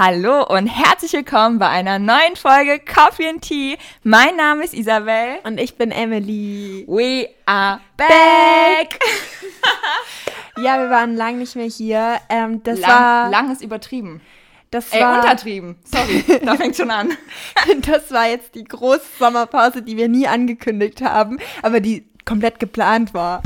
Hallo und herzlich willkommen bei einer neuen Folge Coffee and Tea. Mein Name ist Isabel. Und ich bin Emily. We are back! Ja, wir waren lang nicht mehr hier. Ähm, das lang, war, lang ist übertrieben. das Ey, war, untertrieben. Sorry, da fängt schon an. das war jetzt die große Sommerpause, die wir nie angekündigt haben, aber die komplett geplant war.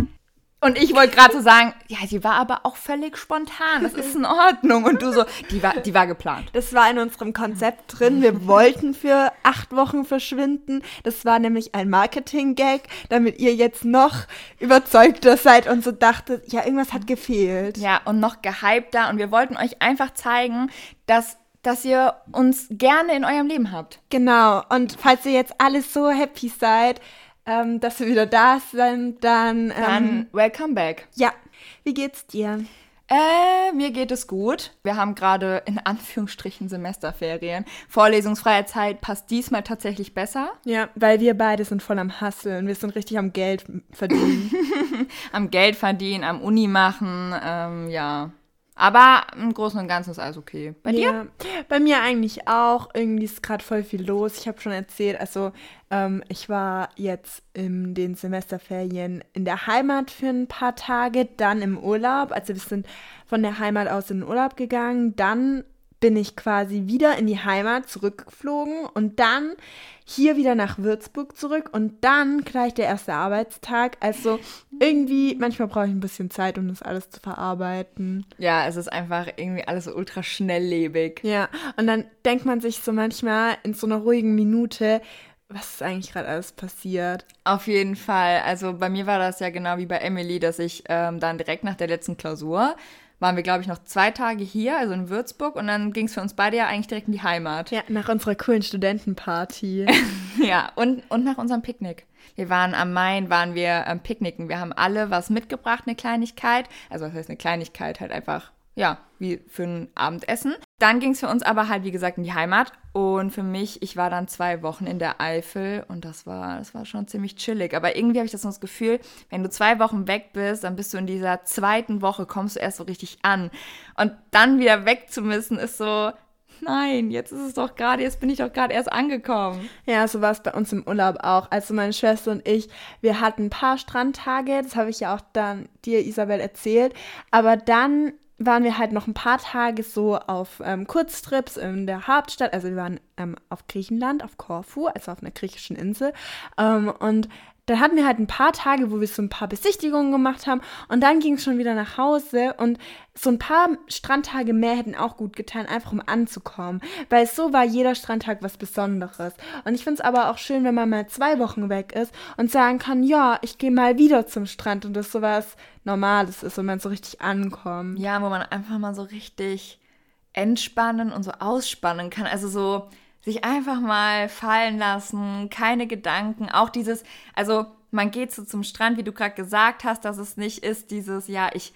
Und ich wollte gerade so sagen, ja, die war aber auch völlig spontan. Das ist in Ordnung. Und du so, die war, die war geplant. Das war in unserem Konzept drin. Wir wollten für acht Wochen verschwinden. Das war nämlich ein Marketing-Gag, damit ihr jetzt noch überzeugter seid und so dachtet, ja, irgendwas hat gefehlt. Ja, und noch gehypter. Und wir wollten euch einfach zeigen, dass, dass ihr uns gerne in eurem Leben habt. Genau. Und falls ihr jetzt alles so happy seid, ähm, dass wir wieder da sind, dann, ähm, Dann welcome back. ja. Wie geht's dir? Äh, mir geht es gut. Wir haben gerade in Anführungsstrichen Semesterferien. Vorlesungsfreie Zeit passt diesmal tatsächlich besser. Ja, weil wir beide sind voll am Hasseln. Wir sind richtig am Geld verdienen. Am Geld verdienen, am Uni machen, ähm, ja. Aber im Großen und Ganzen ist alles okay. Bei dir? Ja, bei mir eigentlich auch. Irgendwie ist gerade voll viel los. Ich habe schon erzählt, also ähm, ich war jetzt in den Semesterferien in der Heimat für ein paar Tage, dann im Urlaub. Also wir sind von der Heimat aus in den Urlaub gegangen. Dann bin ich quasi wieder in die Heimat zurückgeflogen und dann hier wieder nach Würzburg zurück und dann gleich der erste Arbeitstag. Also irgendwie, manchmal brauche ich ein bisschen Zeit, um das alles zu verarbeiten. Ja, es ist einfach irgendwie alles so ultra schnelllebig. Ja, und dann denkt man sich so manchmal in so einer ruhigen Minute, was ist eigentlich gerade alles passiert? Auf jeden Fall. Also bei mir war das ja genau wie bei Emily, dass ich ähm, dann direkt nach der letzten Klausur waren wir, glaube ich, noch zwei Tage hier, also in Würzburg, und dann ging es für uns beide ja eigentlich direkt in die Heimat. Ja, nach unserer coolen Studentenparty. Ja, und, und nach unserem Picknick. Wir waren am Main, waren wir ähm, picknicken. Wir haben alle was mitgebracht, eine Kleinigkeit. Also was heißt eine Kleinigkeit? Halt einfach, ja, wie für ein Abendessen. Dann ging es für uns aber halt, wie gesagt, in die Heimat. Und für mich, ich war dann zwei Wochen in der Eifel und das war, das war schon ziemlich chillig. Aber irgendwie habe ich das, das Gefühl, wenn du zwei Wochen weg bist, dann bist du in dieser zweiten Woche, kommst du erst so richtig an. Und dann wieder weg zu müssen, ist so, nein, jetzt ist es doch gerade, jetzt bin ich doch gerade erst angekommen. ja, so war es bei uns im Urlaub auch. Also meine Schwester und ich, wir hatten ein paar Strandtage, das habe ich ja auch dann dir, Isabel, erzählt. Aber dann waren wir halt noch ein paar Tage so auf ähm, Kurztrips in der Hauptstadt. Also wir waren ähm, auf Griechenland, auf Korfu, also auf einer griechischen Insel. Ähm, und dann hatten wir halt ein paar Tage, wo wir so ein paar Besichtigungen gemacht haben und dann ging es schon wieder nach Hause und so ein paar Strandtage mehr hätten auch gut getan, einfach um anzukommen, weil so war jeder Strandtag was Besonderes. Und ich finde es aber auch schön, wenn man mal zwei Wochen weg ist und sagen kann, ja, ich gehe mal wieder zum Strand und das sowas Normales ist und man so richtig ankommt. Ja, wo man einfach mal so richtig entspannen und so ausspannen kann. Also so sich einfach mal fallen lassen, keine Gedanken. Auch dieses, also man geht so zum Strand, wie du gerade gesagt hast, dass es nicht ist dieses, ja, ich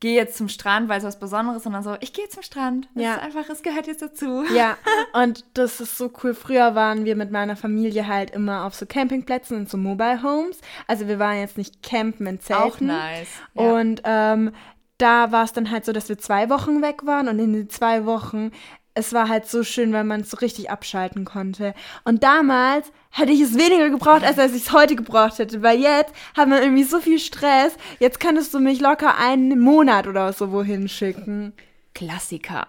gehe jetzt zum Strand, weil es was Besonderes, sondern so, ich gehe zum Strand. Das Ja. ist einfach, es gehört jetzt dazu. Ja, und das ist so cool. Früher waren wir mit meiner Familie halt immer auf so Campingplätzen und so Mobile Homes. Also wir waren jetzt nicht campen in Zelten. Auch nice. Ja. Und ähm, da war es dann halt so, dass wir zwei Wochen weg waren und in den zwei Wochen, es war halt so schön, weil man es so richtig abschalten konnte. Und damals hätte ich es weniger gebraucht, als als ich es heute gebraucht hätte, weil jetzt hat man irgendwie so viel Stress. Jetzt könntest du mich locker einen Monat oder so wohin schicken. Klassiker.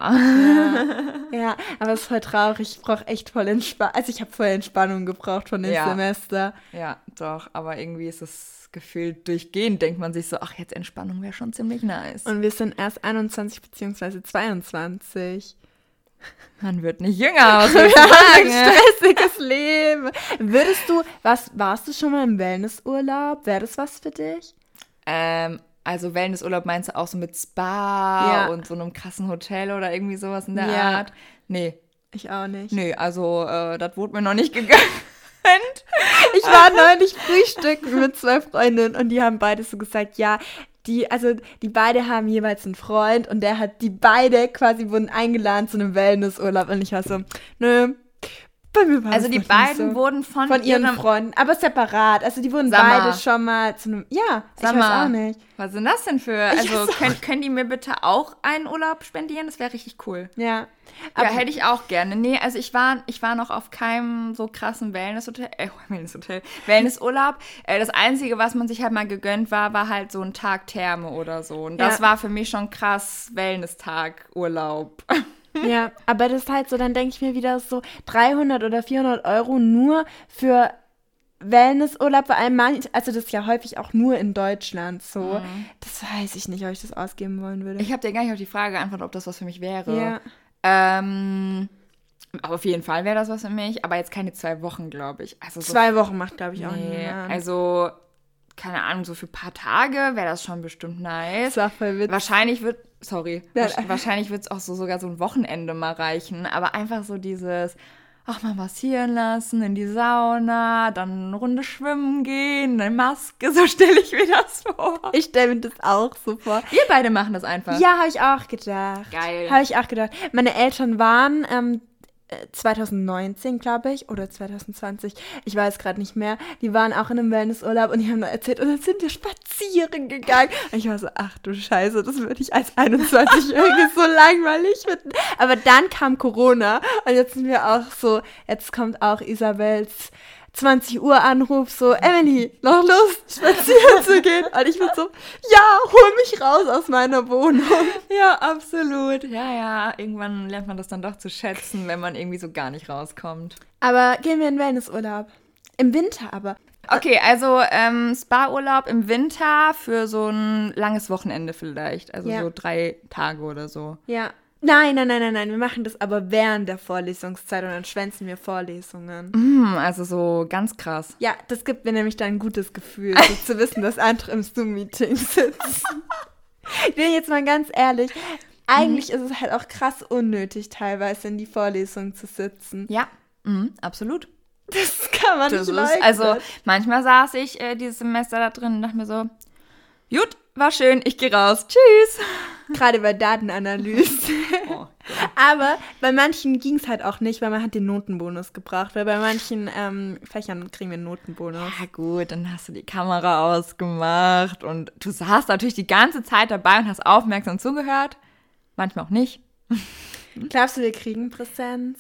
Ja, aber es ist voll traurig. Ich brauche echt voll Entspannung. Also ich habe voll Entspannung gebraucht von dem Ja. Semester. Ja, doch, aber irgendwie ist es gefühlt durchgehend, denkt man sich so, ach, jetzt Entspannung wäre schon ziemlich nice. Und wir sind erst 21 beziehungsweise 22. man wird nicht jünger, was soll ich haben ein sagen? stressiges Leben. Würdest du, was, warst du schon mal im Wellnessurlaub? Wäre das was für dich? Ähm, also Wellnessurlaub meinst du auch so mit Spa Ja. und so einem krassen Hotel oder irgendwie sowas in der Ja. Art? Nee, Ich auch nicht. nee, also äh, das wurde mir noch nicht gegönnt. Ich war neulich frühstücken mit zwei Freundinnen und die haben beide so gesagt, ja, die, also die beide haben jeweils einen Freund und der hat, die beide quasi wurden eingeladen zu einem Wellnessurlaub. Und ich war so, nö, Bei mir war Also die beiden so. wurden von, von ihren Freunden, aber separat. Also die wurden Sag mal. beide schon mal zu einem. Ja, ich Sag weiß auch nicht. Was sind das denn für? Ich Also können, können die mir bitte auch einen Urlaub spendieren? Das wäre richtig cool. Ja. Ja, Aber hätte ich auch gerne. Nee, also ich war, ich war noch auf keinem so krassen Wellnesshotel, äh, Wellnesshotel, Wellnessurlaub. Äh, das Einzige, was man sich halt mal gegönnt war, war halt so ein Tag Therme oder so. Und das Ja. war für mich schon krass Wellness-Tag Urlaub. Ja, aber das ist halt so, dann denke ich mir wieder so 300 oder 400 Euro nur für Wellnessurlaub, vor allem manch, also das ist ja häufig auch nur in Deutschland so. Das weiß ich nicht, ob ich das ausgeben wollen würde. Ich habe dir gar nicht auf die Frage geantwortet, ob das was für mich wäre. ja. Ähm, aber auf jeden Fall wäre das was für mich, aber jetzt keine zwei Wochen, glaube ich. Also so Zwei Wochen macht, glaube ich, auch nee, niemand. Also, keine Ahnung, so für ein paar Tage wäre das schon bestimmt nice. das voll witzig. Wahrscheinlich wird, sorry, wahrsch- wahrscheinlich wird es auch so sogar so ein Wochenende mal reichen, aber einfach so dieses, ach mal massieren lassen, in die Sauna, dann eine Runde schwimmen gehen, eine Maske, so stelle ich mir das vor. Ich stelle mir das auch so vor. Wir beide machen das einfach. Ja, habe ich auch gedacht. Geil. Habe ich auch gedacht. Meine Eltern waren ähm, äh, 2019, glaube ich, oder 2020, ich weiß gerade nicht mehr. Die waren auch in einem Wellnessurlaub und die haben da erzählt, und dann sind wir spazieren gegangen. Und ich war so, ach du Scheiße, das würde ich als 21-Jährige so langweilig finden. Aber dann kam Corona und jetzt sind wir auch so, jetzt kommt auch Isabels 20 Uhr Anruf, so, Emily, noch Lust, spazieren zu gehen? Und ich bin so, ja, hol mich raus aus meiner Wohnung. Ja, absolut. Ja, ja, irgendwann lernt man das dann doch zu schätzen, wenn man irgendwie so gar nicht rauskommt. Aber gehen wir in Wellnessurlaub. Im Winter aber. Okay, also ähm, Spa-Urlaub im Winter für so ein langes Wochenende vielleicht. Also Ja. so drei Tage oder so. Ja. Nein, nein, nein, nein, nein. Wir machen das aber während der Vorlesungszeit und dann schwänzen wir Vorlesungen. Hm, also so ganz krass. Ja, das gibt mir nämlich dann ein gutes Gefühl, so zu wissen, dass andere im Zoom-Meeting sitzen. ich bin jetzt mal ganz ehrlich. Eigentlich ist es halt auch krass unnötig, teilweise in die Vorlesung zu sitzen. Ja, mhm, absolut. Das kann man Das nicht leugnen. also manchmal saß ich äh, dieses Semester da drin und dachte mir so, gut, war schön, ich gehe raus, tschüss. Gerade bei Datenanalyse. Oh, Aber bei manchen ging es halt auch nicht, weil man hat den Notenbonus gebracht. Weil bei manchen ähm, Fächern kriegen wir einen Notenbonus. Ja gut, dann hast du die Kamera ausgemacht und du saßt natürlich die ganze Zeit dabei und hast aufmerksam zugehört. Manchmal auch nicht. Glaubst du, wir kriegen Präsenz?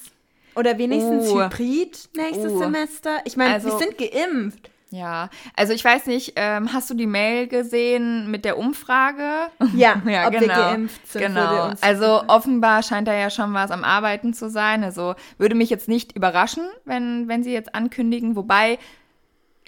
Oder wenigstens Oh. Hybrid nächstes Oh. Semester? Ich meine, wir Also- sind geimpft. Ja, also ich weiß nicht, ähm, hast du die Mail gesehen mit der Umfrage? Ja, Ja, ob wir genau. geimpft sind. Genau. uns Also offenbar scheint da ja schon was am Arbeiten zu sein. Also würde mich jetzt nicht überraschen, wenn, wenn sie jetzt ankündigen. Wobei,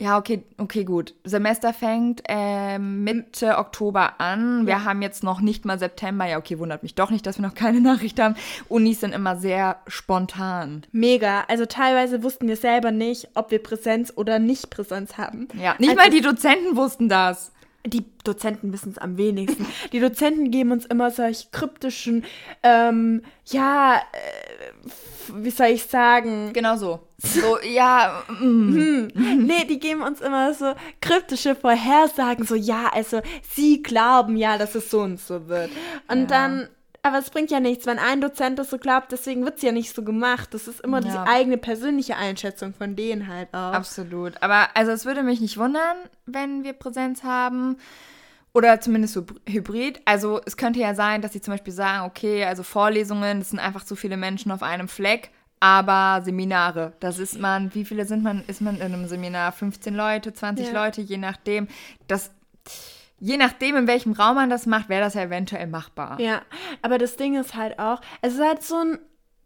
ja, okay, okay, gut. Semester fängt ähm, Mitte Oktober an. Wir Ja. haben jetzt noch nicht mal September. Ja, okay, wundert mich doch nicht, dass wir noch keine Nachricht haben. Unis sind immer sehr spontan. Mega. Also teilweise wussten wir selber nicht, ob wir Präsenz oder nicht Präsenz haben. Ja, nicht Also- mal die Dozenten wussten das. Die Dozenten wissen es am wenigsten. Die Dozenten geben uns immer solch kryptischen, ähm, ja, äh, wie soll ich sagen? Genau so. So, ja, mm. Nee, die geben uns immer so kryptische Vorhersagen, so ja, also sie glauben ja, dass es so und so wird. Und Ja. dann, aber es bringt ja nichts, wenn ein Dozent das so glaubt, deswegen wird es ja nicht so gemacht. Das ist immer die Ja. eigene persönliche Einschätzung von denen halt auch. Absolut. Aber also es würde mich nicht wundern, wenn wir Präsenz haben. Oder zumindest so hybrid. Also es könnte ja sein, dass sie zum Beispiel sagen, okay, also Vorlesungen, das sind einfach zu viele Menschen auf einem Fleck. Aber Seminare, das ist man, wie viele sind man, ist man in einem Seminar? 15 Leute, 20 Ja. Leute, je nachdem. Das, je nachdem, in welchem Raum man das macht, wäre das ja eventuell machbar. Ja, aber das Ding ist halt auch, es ist halt so ein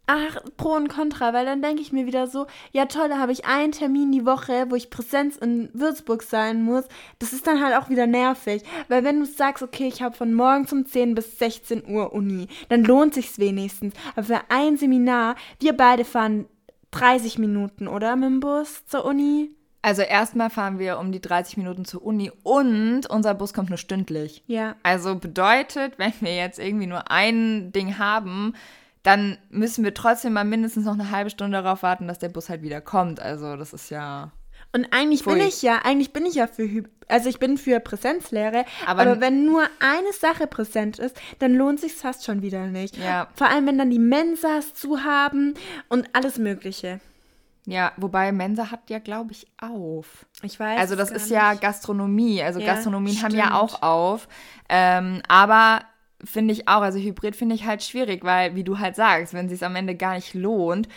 Ach, Pro und Contra, weil dann denke ich mir wieder so, ja toll, da habe ich einen Termin die Woche, wo ich Präsenz in Würzburg sein muss. Das ist dann halt auch wieder nervig, weil wenn du sagst, okay, ich habe von morgens um 10 bis 16 Uhr Uni, dann lohnt sich's wenigstens. Aber für ein Seminar, wir beide fahren 30 Minuten, oder, mit dem Bus zur Uni? Also erstmal fahren wir um die 30 Minuten zur Uni und unser Bus kommt nur stündlich. Ja. Also bedeutet, wenn wir jetzt irgendwie nur ein Ding haben, dann müssen wir trotzdem mal mindestens noch eine halbe Stunde darauf warten, dass der Bus halt wieder kommt. Also das ist ja. Und eigentlich Pfui. bin ich ja, eigentlich bin ich ja für, Hy- also ich bin für Präsenzlehre, Aber- aber, wenn nur eine Sache präsent ist, dann lohnt sich fast schon wieder nicht. Ja. Vor allem, wenn dann die Mensas zu haben und alles Mögliche. Ja, wobei Mensa hat ja, glaube ich, auf. Ich weiß. Also das ist ja nicht. Gastronomie. Also Ja, Gastronomien haben ja stimmt. auch auf. Ähm, aber finde ich auch, also Hybrid finde ich halt schwierig, weil, wie du halt sagst, wenn es am Ende gar nicht lohnt,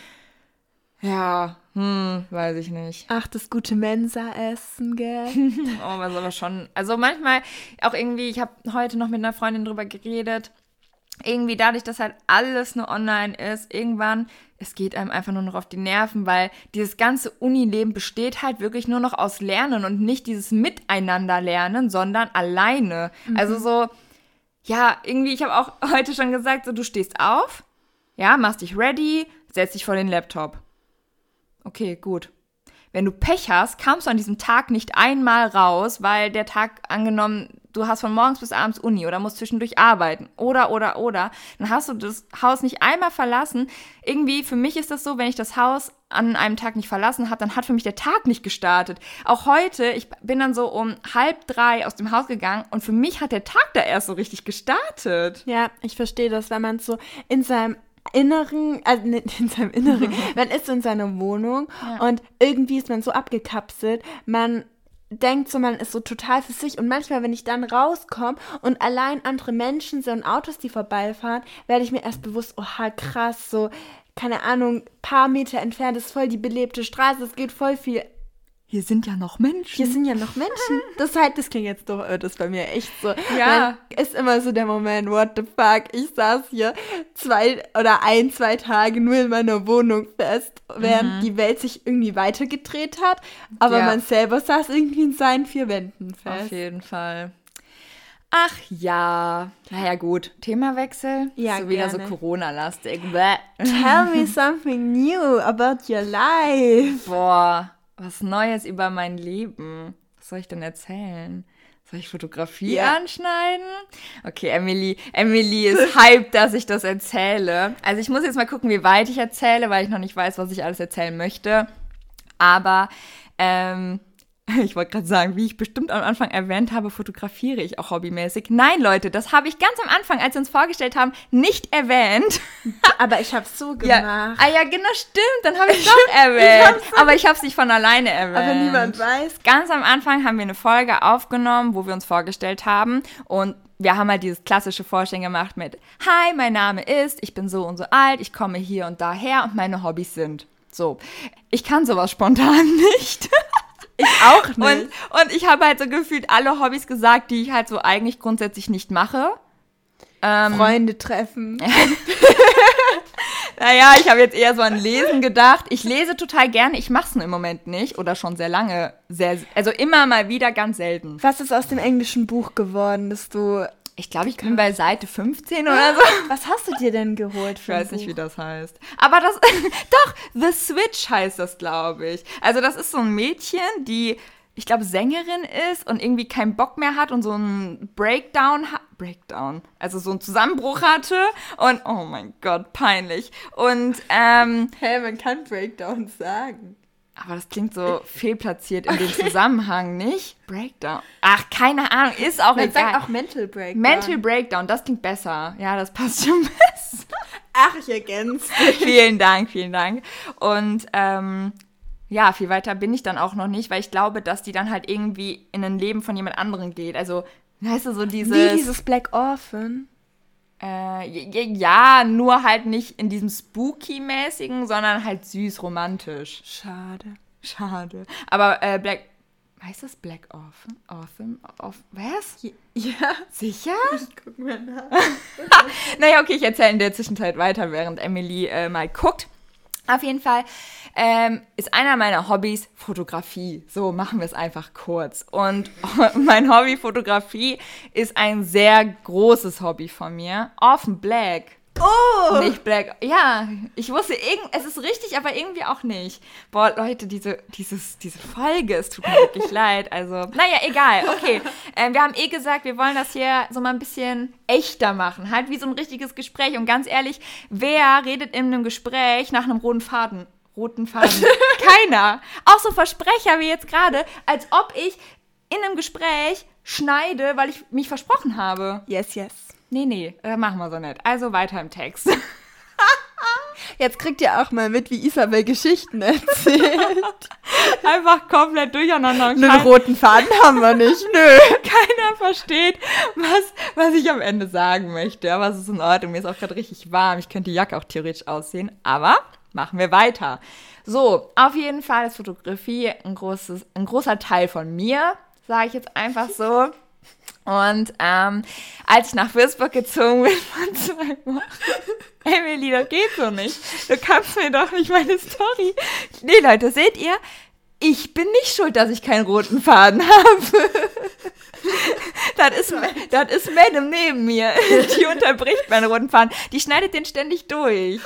ja, hm, weiß ich nicht. Ach, das gute Mensa-Essen, gell? Oh, was aber schon. Also manchmal auch irgendwie, ich habe heute noch mit einer Freundin drüber geredet. Irgendwie dadurch, dass halt alles nur online ist, irgendwann, es geht einem einfach nur noch auf die Nerven, weil dieses ganze Unileben besteht halt wirklich nur noch aus Lernen und nicht dieses Miteinander lernen, sondern alleine. Also so, ja, irgendwie, ich habe auch heute schon gesagt, so du stehst auf, ja, machst dich ready, setzt dich vor den Laptop. Okay, gut. Wenn du Pech hast, kamst du an diesem Tag nicht einmal raus, weil der Tag angenommen, du hast von morgens bis abends Uni oder musst zwischendurch arbeiten oder, oder, oder, dann hast du das Haus nicht einmal verlassen. Irgendwie, für mich ist das so, wenn ich das Haus an einem Tag nicht verlassen habe, dann hat für mich der Tag nicht gestartet. Auch heute, ich bin dann so um halb drei aus dem Haus gegangen und für mich hat der Tag da erst so richtig gestartet. Ja, ich verstehe das, wenn man so in seinem Inneren, also nicht in seinem Inneren, man ist in seiner Wohnung Ja. und irgendwie ist man so abgekapselt, man denkt so, man ist so total für sich und manchmal, wenn ich dann rauskomme und allein andere Menschen sind und Autos, die vorbeifahren, werde ich mir erst bewusst, oha, krass, so, keine Ahnung, paar Meter entfernt ist voll die belebte Straße, es geht voll viel Hier sind ja noch Menschen. hier sind ja noch Menschen. Das halt, das klingt jetzt doch, äh, das ist bei mir echt so. Ja. Dann ist immer so der Moment, what the fuck, ich saß hier zwei oder ein, zwei Tage nur in meiner Wohnung fest, während die Welt sich irgendwie weitergedreht hat, aber Mhm. Ja. man selber saß irgendwie in seinen vier Wänden Auf fest. jeden Fall. Ach ja. Naja, gut. Themawechsel. Ja, so wieder gerne. so Corona-lastig. Tell me something new about your life. Boah, was Neues über mein Leben. Was soll ich denn erzählen? Soll ich Fotografie Ja. anschneiden? Okay, Emily, Emily ist hyped, dass ich das erzähle. Also ich muss jetzt mal gucken, wie weit ich erzähle, weil ich noch nicht weiß, was ich alles erzählen möchte. Aber ähm, ich wollte gerade sagen, wie ich bestimmt am Anfang erwähnt habe, fotografiere ich auch hobbymäßig. Nein, Leute, das habe ich ganz am Anfang, als wir uns vorgestellt haben, nicht erwähnt. Aber ich hab's so Ja, gemacht. ah ja, genau, stimmt. Dann habe ich doch erwähnt. hab's aber ich habe es nicht von alleine erwähnt. Aber niemand weiß. Ganz am Anfang haben wir eine Folge aufgenommen, wo wir uns vorgestellt haben. Und wir haben halt dieses klassische Vorstellen gemacht mit Hi, mein Name ist, ich bin so und so alt, ich komme hier und daher und meine Hobbys sind. So. Ich kann sowas spontan nicht. Ich auch nicht. Und, und ich habe halt so gefühlt alle Hobbys gesagt, die ich halt so eigentlich grundsätzlich nicht mache. Ähm, Freunde treffen. Naja, ich habe jetzt eher so an Lesen gedacht. Ich lese total gerne, ich mache es nur im Moment nicht oder schon sehr lange. Sehr, also immer mal wieder, ganz selten. Was ist aus dem englischen Buch geworden, dass du. Ich glaube, ich bin bei Seite 15 oder so. Was hast du dir denn geholt Ich für ein weiß nicht, Buch? wie das heißt. Aber das, doch, The Switch heißt das, glaube ich. Also das ist so ein Mädchen, die, ich glaube, Sängerin ist und irgendwie keinen Bock mehr hat und so einen Breakdown hat. Breakdown. Also so einen Zusammenbruch hatte und, oh mein Gott, peinlich. Und, ähm, Hä, man kann Breakdowns sagen. Aber das klingt so fehlplatziert in dem Zusammenhang, nicht? Breakdown. Ach, keine Ahnung, ist auch Man egal. sagt auch Mental Breakdown. Mental Breakdown, das klingt besser. Ja, das passt schon besser. Ach, ich ergänze. vielen Dank, vielen Dank. Und ähm, ja, viel weiter bin ich dann auch noch nicht, weil ich glaube, dass die dann halt irgendwie in ein Leben von jemand anderem geht. Also, weißt du, so dieses. Wie dieses Black Orphan. Äh, ja, nur halt nicht in diesem Spooky-mäßigen, sondern halt süß romantisch. Schade. Schade. Aber äh, Black. Heißt das Black Orphan? Orphan? Orphan? Was? Ja, Sicher? ich guck mal nach. Naja, okay, ich erzähle in der Zwischenzeit weiter, während Emily äh, mal guckt. Auf jeden Fall ähm, ist einer meiner Hobbys Fotografie. So machen wir es einfach kurz. Und mein Hobby Fotografie ist ein sehr großes Hobby von mir. Offen Black. Oh! Nicht Black. Ja, ich wusste, irgend, es ist richtig, aber irgendwie auch nicht. Boah, Leute, diese, dieses, diese Folge, es tut mir wirklich leid. Also, naja, egal. Okay. Ähm, wir haben eh gesagt, wir wollen das hier so mal ein bisschen echter machen. Halt wie so ein richtiges Gespräch. Und ganz ehrlich, wer redet in einem Gespräch nach einem roten Faden? Roten Faden. Keiner. Auch so Versprecher wie jetzt gerade, als ob ich in einem Gespräch schneide, weil ich mich versprochen habe. Yes, yes. Nee, nee, äh, machen wir so nicht. Also weiter im Text. Jetzt kriegt ihr auch mal mit, wie Isabel Geschichten erzählt. Einfach komplett durcheinander. Einen roten Faden haben wir nicht. Nö. Keiner versteht, was, was ich am Ende sagen möchte. Aber es ist in Ordnung. Mir ist auch gerade richtig warm. Ich könnte die Jacke auch theoretisch aussehen. Aber machen wir weiter. So, auf jeden Fall ist Fotografie ein, großes, ein großer Teil von mir, sage ich jetzt einfach so. Und ähm, als ich nach Würzburg gezogen bin von zwei Wochen, Emily, das geht so nicht. Du kannst mir doch nicht meine Story. Nee, Leute, seht ihr? Ich bin nicht schuld, dass ich keinen roten Faden habe. das ist, das ist Madame neben mir. Die unterbricht meinen roten Faden. Die schneidet den ständig durch.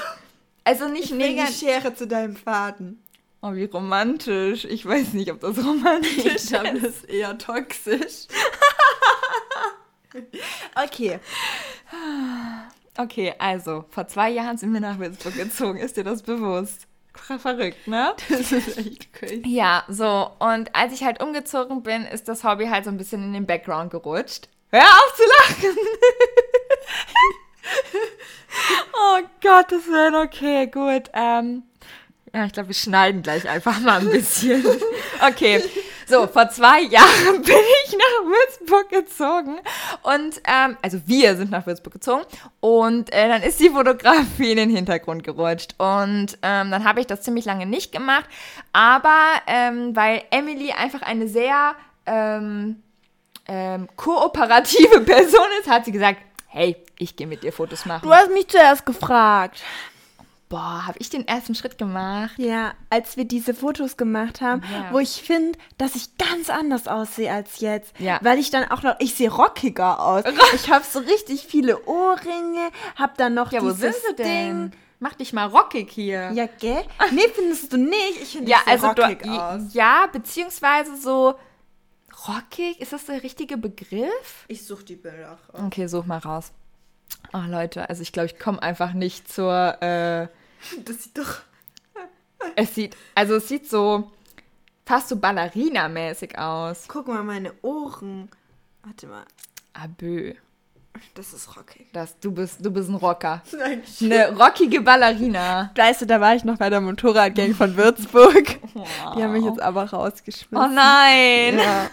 Also nicht negativ. Schere zu deinem Faden. Oh, wie romantisch. Ich weiß nicht, ob das romantisch Ich ist. glaube, das ist eher toxisch. okay. Okay, also, vor zwei Jahren sind wir nach Würzburg gezogen. Ist dir das bewusst? Verrückt, ne? Das ist echt crazy. Ja, so. Und als ich halt umgezogen bin, ist das Hobby halt so ein bisschen in den Background gerutscht. Hör auf zu lachen! Oh Gottes Willen, okay, gut. Ähm, ja, ich glaube, wir schneiden gleich einfach mal ein bisschen. Okay, so, vor zwei Jahren bin ich nach Würzburg gezogen. Und, ähm, also wir sind nach Würzburg gezogen. Und äh, dann ist die Fotografie in den Hintergrund gerutscht. Und ähm, dann habe ich das ziemlich lange nicht gemacht. Aber ähm, weil Emily einfach eine sehr ähm, ähm, kooperative Person ist, hat sie gesagt, hey, ich gehe mit dir Fotos machen. Du hast mich zuerst gefragt. Boah, habe ich den ersten Schritt gemacht? Ja, als wir diese Fotos gemacht haben, Ja. wo ich finde, dass ich ganz anders aussehe als jetzt. Ja. Weil ich dann auch noch, ich sehe rockiger aus. ich habe so richtig viele Ohrringe, hab dann noch Ja, wo dieses sind sie denn? Ding. Mach dich mal rockig hier. Ja, gell? Nee, findest du nicht? Ich finde, Ja, also rockig du, aus. ja, beziehungsweise so rockig, ist das der richtige Begriff? Ich suche die Bilder raus. Okay, such mal raus. Oh Leute, also ich glaube, ich komme einfach nicht zur. Äh, Das sieht doch. es sieht, also es sieht so fast so Ballerina-mäßig aus. Guck mal, meine Ohren. Warte mal, Abö, das ist rockig. das, du bist, du bist ein Rocker. Nein, Eine rockige Ballerina. Weißt du, da war ich noch bei der Motorradgang von Würzburg. Die haben mich jetzt aber rausgeschmissen. Oh nein! Ja.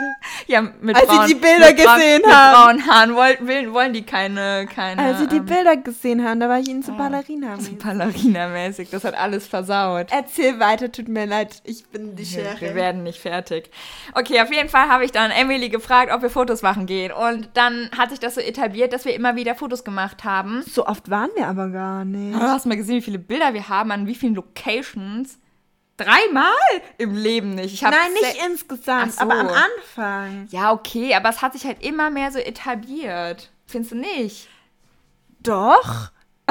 Ja, mit Als sie braunen- die Bilder mit braun- gesehen mit haben. braunen Haaren wollen, wollen, die keine, keine Als sie die ähm, Bilder gesehen haben, da war ich ihnen zu Ballerina. so Ballerina-mäßig. Das hat alles versaut. Erzähl weiter, tut mir leid, ich bin die Schere. wir werden nicht fertig. Okay, auf jeden Fall habe ich dann Emily gefragt, ob wir Fotos machen gehen. Und dann hat sich das so etabliert, dass wir immer wieder Fotos gemacht haben. so oft waren wir aber gar nicht. Du hast mal gesehen, wie viele Bilder wir haben, an wie vielen Locations. Dreimal im Leben nicht. Ich Nein, nicht insgesamt, so. aber am Anfang. Ja, okay, aber es hat sich halt immer mehr so etabliert. Findest du nicht? Doch.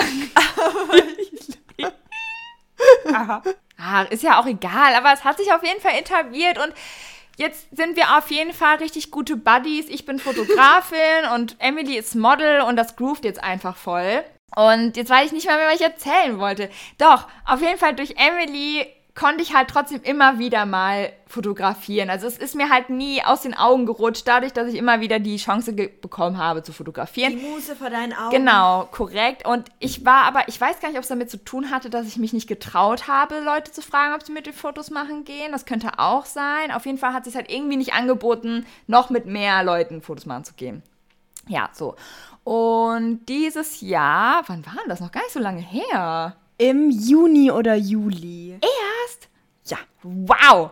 Ah, ist ja auch egal, aber es hat sich auf jeden Fall etabliert und jetzt sind wir auf jeden Fall richtig gute Buddies. Ich bin Fotografin und Emily ist Model und das groovt jetzt einfach voll. Und jetzt weiß ich nicht mehr, mehr, was ich erzählen wollte. Doch, auf jeden Fall durch Emily konnte ich halt trotzdem immer wieder mal fotografieren. Also es ist mir halt nie aus den Augen gerutscht, dadurch, dass ich immer wieder die Chance bekommen habe zu fotografieren. Muse vor deinen Augen. Genau, korrekt. Und ich war aber, ich weiß gar nicht, ob es damit zu tun hatte, dass ich mich nicht getraut habe, Leute zu fragen, ob sie mit den Fotos machen gehen. Das könnte auch sein. Auf jeden Fall hat es sich halt irgendwie nicht angeboten, noch mit mehr Leuten Fotos machen zu gehen. Ja, so. Und dieses Jahr, wann war das? Noch gar nicht so lange her. Im Juni oder Juli. Erst? Ja. Wow!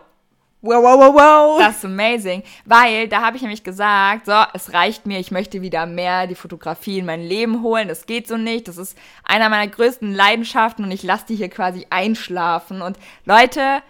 Wow, wow, wow, wow. Das ist amazing, weil da habe ich nämlich gesagt, so, es reicht mir, ich möchte wieder mehr die Fotografie in mein Leben holen, das geht so nicht, das ist einer meiner größten Leidenschaften und ich lasse die hier quasi einschlafen und Leute,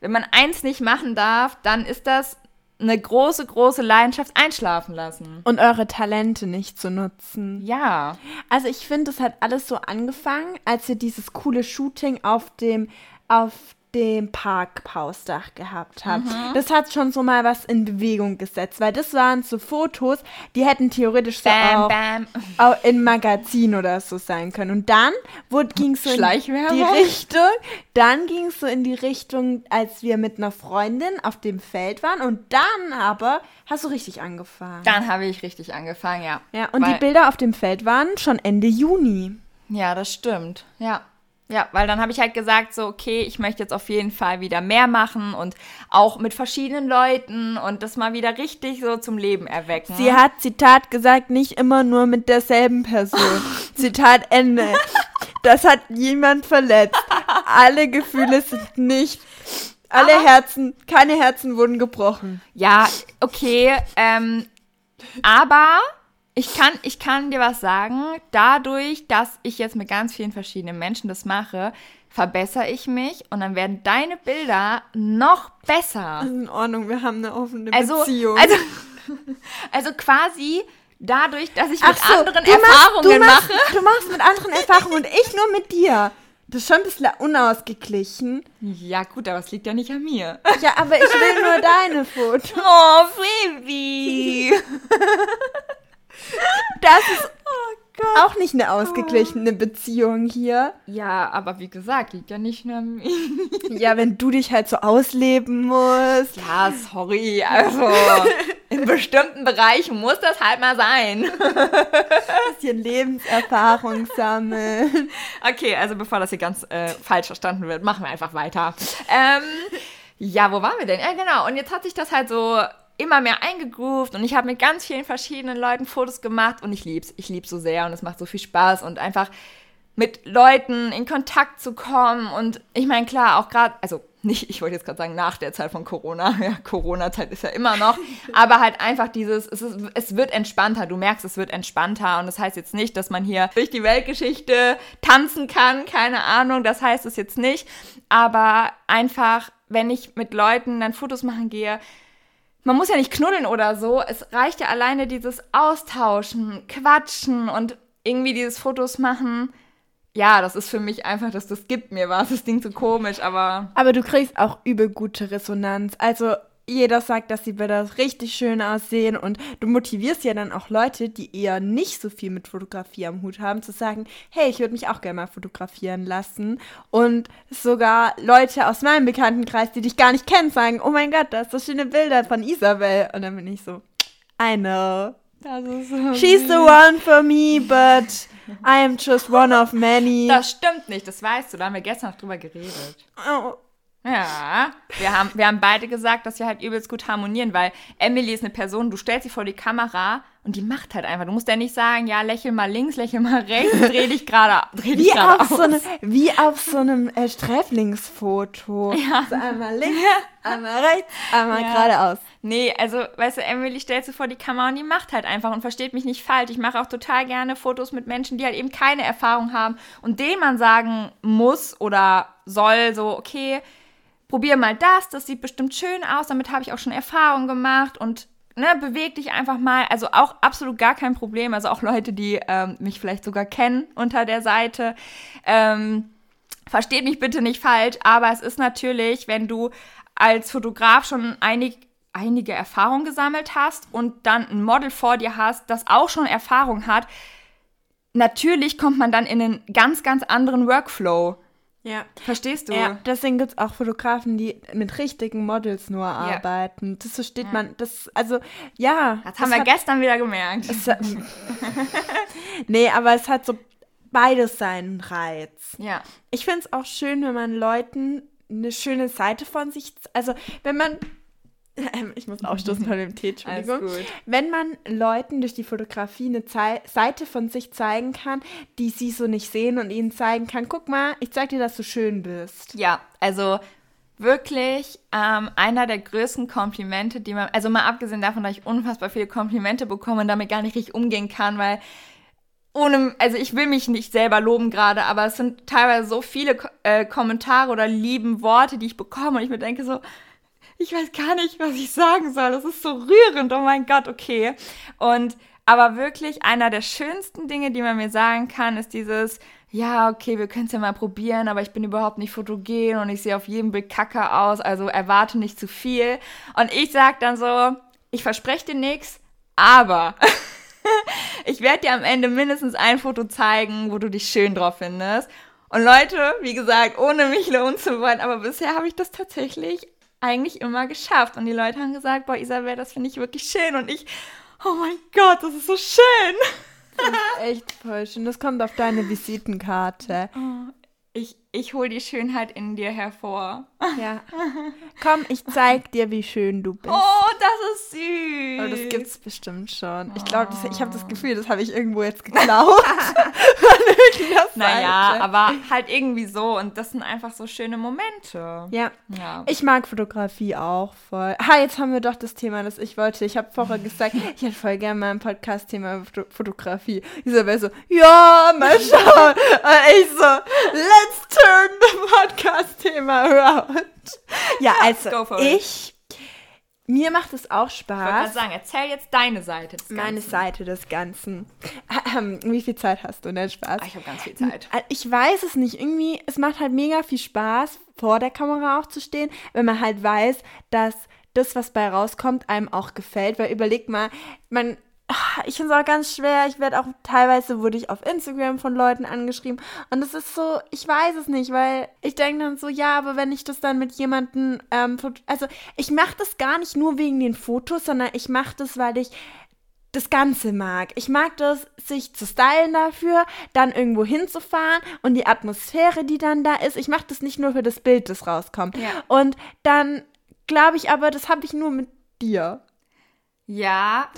wenn man eins nicht machen darf, dann ist das eine große, große Leidenschaft einschlafen lassen. Und eure Talente nicht zu nutzen. Ja, Also ich finde, es hat alles so angefangen, als wir dieses coole Shooting auf dem, auf dem Parkhausdach gehabt haben. Das hat schon so mal was in Bewegung gesetzt, weil das waren so Fotos, die hätten theoretisch so bam, auch, bam. auch in Magazin oder so sein können. Und dann ging es so in die? Richtung, dann ging es so in die Richtung, als wir mit einer Freundin auf dem Feld waren und dann aber hast du richtig angefangen. Dann habe ich richtig angefangen, ja. ja, und die Bilder auf dem Feld waren schon Ende Juni. Ja, das stimmt. Ja. Ja, weil dann habe ich halt gesagt, so, okay, ich möchte jetzt auf jeden Fall wieder mehr machen und auch mit verschiedenen Leuten und das mal wieder richtig so zum Leben erwecken. Sie hat, Zitat gesagt, nicht immer nur mit derselben Person. Zitat Ende. Das hat jemand verletzt. Alle Gefühle sind nicht. Alle Aber- Herzen, keine Herzen wurden gebrochen. Ja, okay, ähm, aber ich kann, ich kann dir was sagen. Dadurch, dass ich jetzt mit ganz vielen verschiedenen Menschen das mache, verbessere ich mich und dann werden deine Bilder noch besser. Das ist in Ordnung, wir haben eine offene Also, Beziehung. also, also quasi dadurch, dass ich Ach mit so, anderen du machst- Erfahrungen du machst, mache. Du machst mit anderen Erfahrungen und ich nur mit dir. Das ist schon ein bisschen unausgeglichen. Ja, gut, aber es liegt ja nicht an mir. Ja, aber ich will nur deine Fotos. Oh, Phoebe. Das ist auch nicht eine ausgeglichene Beziehung hier. Ja, aber wie gesagt, liegt ja nicht nur an mir. Ja, wenn du dich halt so ausleben musst. Ja, sorry, also in bestimmten Bereichen muss das halt mal sein. bisschen Lebenserfahrung sammeln. Okay, also bevor das hier ganz äh, falsch verstanden wird, machen wir einfach weiter. Ähm, ja, wo waren wir denn? Ja, genau. Und jetzt hat sich das halt so immer mehr eingegroovt und ich habe mit ganz vielen verschiedenen Leuten Fotos gemacht und ich lieb's. Ich lieb's so sehr und es macht so viel Spaß und einfach mit Leuten in Kontakt zu kommen und ich meine, klar, auch gerade, also nicht, ich wollte jetzt gerade sagen, nach der Zeit von Corona, ja, Corona-Zeit ist ja immer noch, aber halt einfach dieses, es, ist, es wird entspannter, du merkst, es wird entspannter und das heißt jetzt nicht, dass man hier durch die Weltgeschichte tanzen kann, keine Ahnung, das heißt es jetzt nicht, aber einfach, wenn ich mit Leuten dann Fotos machen gehe, man muss ja nicht knuddeln oder so. Es reicht ja alleine dieses Austauschen, Quatschen und irgendwie dieses Fotos machen. Ja, das ist für mich einfach, dass das gibt mir was. Das klingt so komisch, aber Aber du kriegst auch übel gute Resonanz. Also jeder sagt, dass die Bilder richtig schön aussehen und du motivierst ja dann auch Leute, die eher nicht so viel mit Fotografie am Hut haben, zu sagen, hey, ich würde mich auch gerne mal fotografieren lassen. Und sogar Leute aus meinem Bekanntenkreis, die dich gar nicht kennen, sagen, oh mein Gott, da ist so schöne Bilder von Isabel. Und dann bin ich so, I know. das so She's the one for me, but I am just one of many. Das stimmt nicht, das weißt du. Da haben wir gestern noch drüber geredet. Oh, Ja, wir haben, wir haben beide gesagt, dass wir halt übelst gut harmonieren, weil Emily ist eine Person, du stellst sie vor die Kamera und die macht halt einfach. Du musst ja nicht sagen, ja, lächel mal links, lächel mal rechts, dreh dich gerade dreh dich Wie auf, so einem, wie auf so einem äh, Sträflingsfoto. Ja. So einmal links, einmal rechts, einmal Ja. geradeaus. Nee, also, weißt du, Emily stellt sie vor die Kamera und die macht halt einfach und versteht mich nicht falsch. Ich mache auch total gerne Fotos mit Menschen, die halt eben keine Erfahrung haben und denen man sagen muss oder soll, so, okay, probier mal das, das sieht bestimmt schön aus, damit habe ich auch schon Erfahrung gemacht und ne, beweg dich einfach mal. Also auch absolut gar kein Problem. Also auch Leute, die ähm, mich vielleicht sogar kennen unter der Seite. Ähm, versteht mich bitte nicht falsch, aber es ist natürlich, wenn du als Fotograf schon einig, einige Erfahrung gesammelt hast und dann ein Model vor dir hast, das auch schon Erfahrung hat, natürlich kommt man dann in einen ganz, ganz anderen Workflow. Ja. Verstehst du? Ja, deswegen gibt es auch Fotografen, die mit richtigen Models nur arbeiten. Das versteht man. Das, also, ja. Das haben wir hat, gestern wieder gemerkt. es, Nee, aber es hat so beides seinen Reiz. Ja. Ich finde es auch schön, wenn man Leuten eine schöne Seite von sich, also wenn man, ich muss aufstoßen von dem Tee, Entschuldigung. Wenn man Leuten durch die Fotografie eine Zei Seite von sich zeigen kann, die sie so nicht sehen und ihnen zeigen kann, guck mal, ich zeig dir, dass du schön bist. Ja, also wirklich ähm, einer der größten Komplimente, die man, also mal abgesehen davon, dass ich unfassbar viele Komplimente bekomme und damit gar nicht richtig umgehen kann, weil ohne, also ich will mich nicht selber loben gerade, aber es sind teilweise so viele Ko- äh, Kommentare oder lieben Worte, die ich bekomme und ich mir denke so, ich weiß gar nicht, was ich sagen soll. Das ist so rührend, oh mein Gott, okay. Und aber wirklich einer der schönsten Dinge, die man mir sagen kann, ist dieses, ja, okay, wir können es ja mal probieren, aber ich bin überhaupt nicht fotogen und ich sehe auf jedem Bild kacke aus, also erwarte nicht zu viel. Und ich sag dann so, ich verspreche dir nichts, aber ich werde dir am Ende mindestens ein Foto zeigen, wo du dich schön drauf findest. Und Leute, wie gesagt, ohne mich lohnen zu wollen, aber bisher habe ich das tatsächlich eigentlich immer geschafft. Und die Leute haben gesagt, boah, Isabel, das finde ich wirklich schön. Und ich, oh mein Gott, das ist so schön. Das ist echt voll schön. Das kommt auf deine Visitenkarte. Ich, ich hole die Schönheit in dir hervor. Ja. Komm, ich zeig dir, wie schön du bist. Oh, das ist süß. Oh, das gibt's bestimmt schon. Ich glaube, ich habe das Gefühl, das habe ich irgendwo jetzt geklaut. naja, aber halt irgendwie so. Und das sind einfach so schöne Momente. Ja. ja. Ich mag Fotografie auch voll. Ha, jetzt haben wir doch das Thema, das ich wollte. Ich habe vorher gesagt, ich hätte voll gerne mal ein Podcast-Thema Fotografie. Isabel so, ja, mal schauen. Und ich so, let's turn the Podcast-Thema around. Ja, also ich mir macht es auch Spaß. Ich sagen, erzähl jetzt deine Seite des Ganzen. Meine Seite des Ganzen. Wie viel Zeit hast du? Ne, Spaß. Ah, ich habe ganz viel Zeit. Äh, ich weiß es nicht. Irgendwie, es macht halt mega viel Spaß, vor der Kamera auch zu stehen, wenn man halt weiß, dass das, was bei rauskommt, einem auch gefällt. Weil überleg mal, man ich finde es auch ganz schwer. Ich werde auch teilweise wurde ich auf Instagram von Leuten angeschrieben und es ist so, ich weiß es nicht, weil ich denke dann so, ja, aber wenn ich das dann mit jemandem, ähm, also ich mache das gar nicht nur wegen den Fotos, sondern ich mache das, weil ich das Ganze mag. Ich mag das, sich zu stylen dafür, dann irgendwo hinzufahren und die Atmosphäre, die dann da ist. Ich mache das nicht nur für das Bild, das rauskommt. Ja. Und dann glaube ich aber, das habe ich nur mit dir. Ja,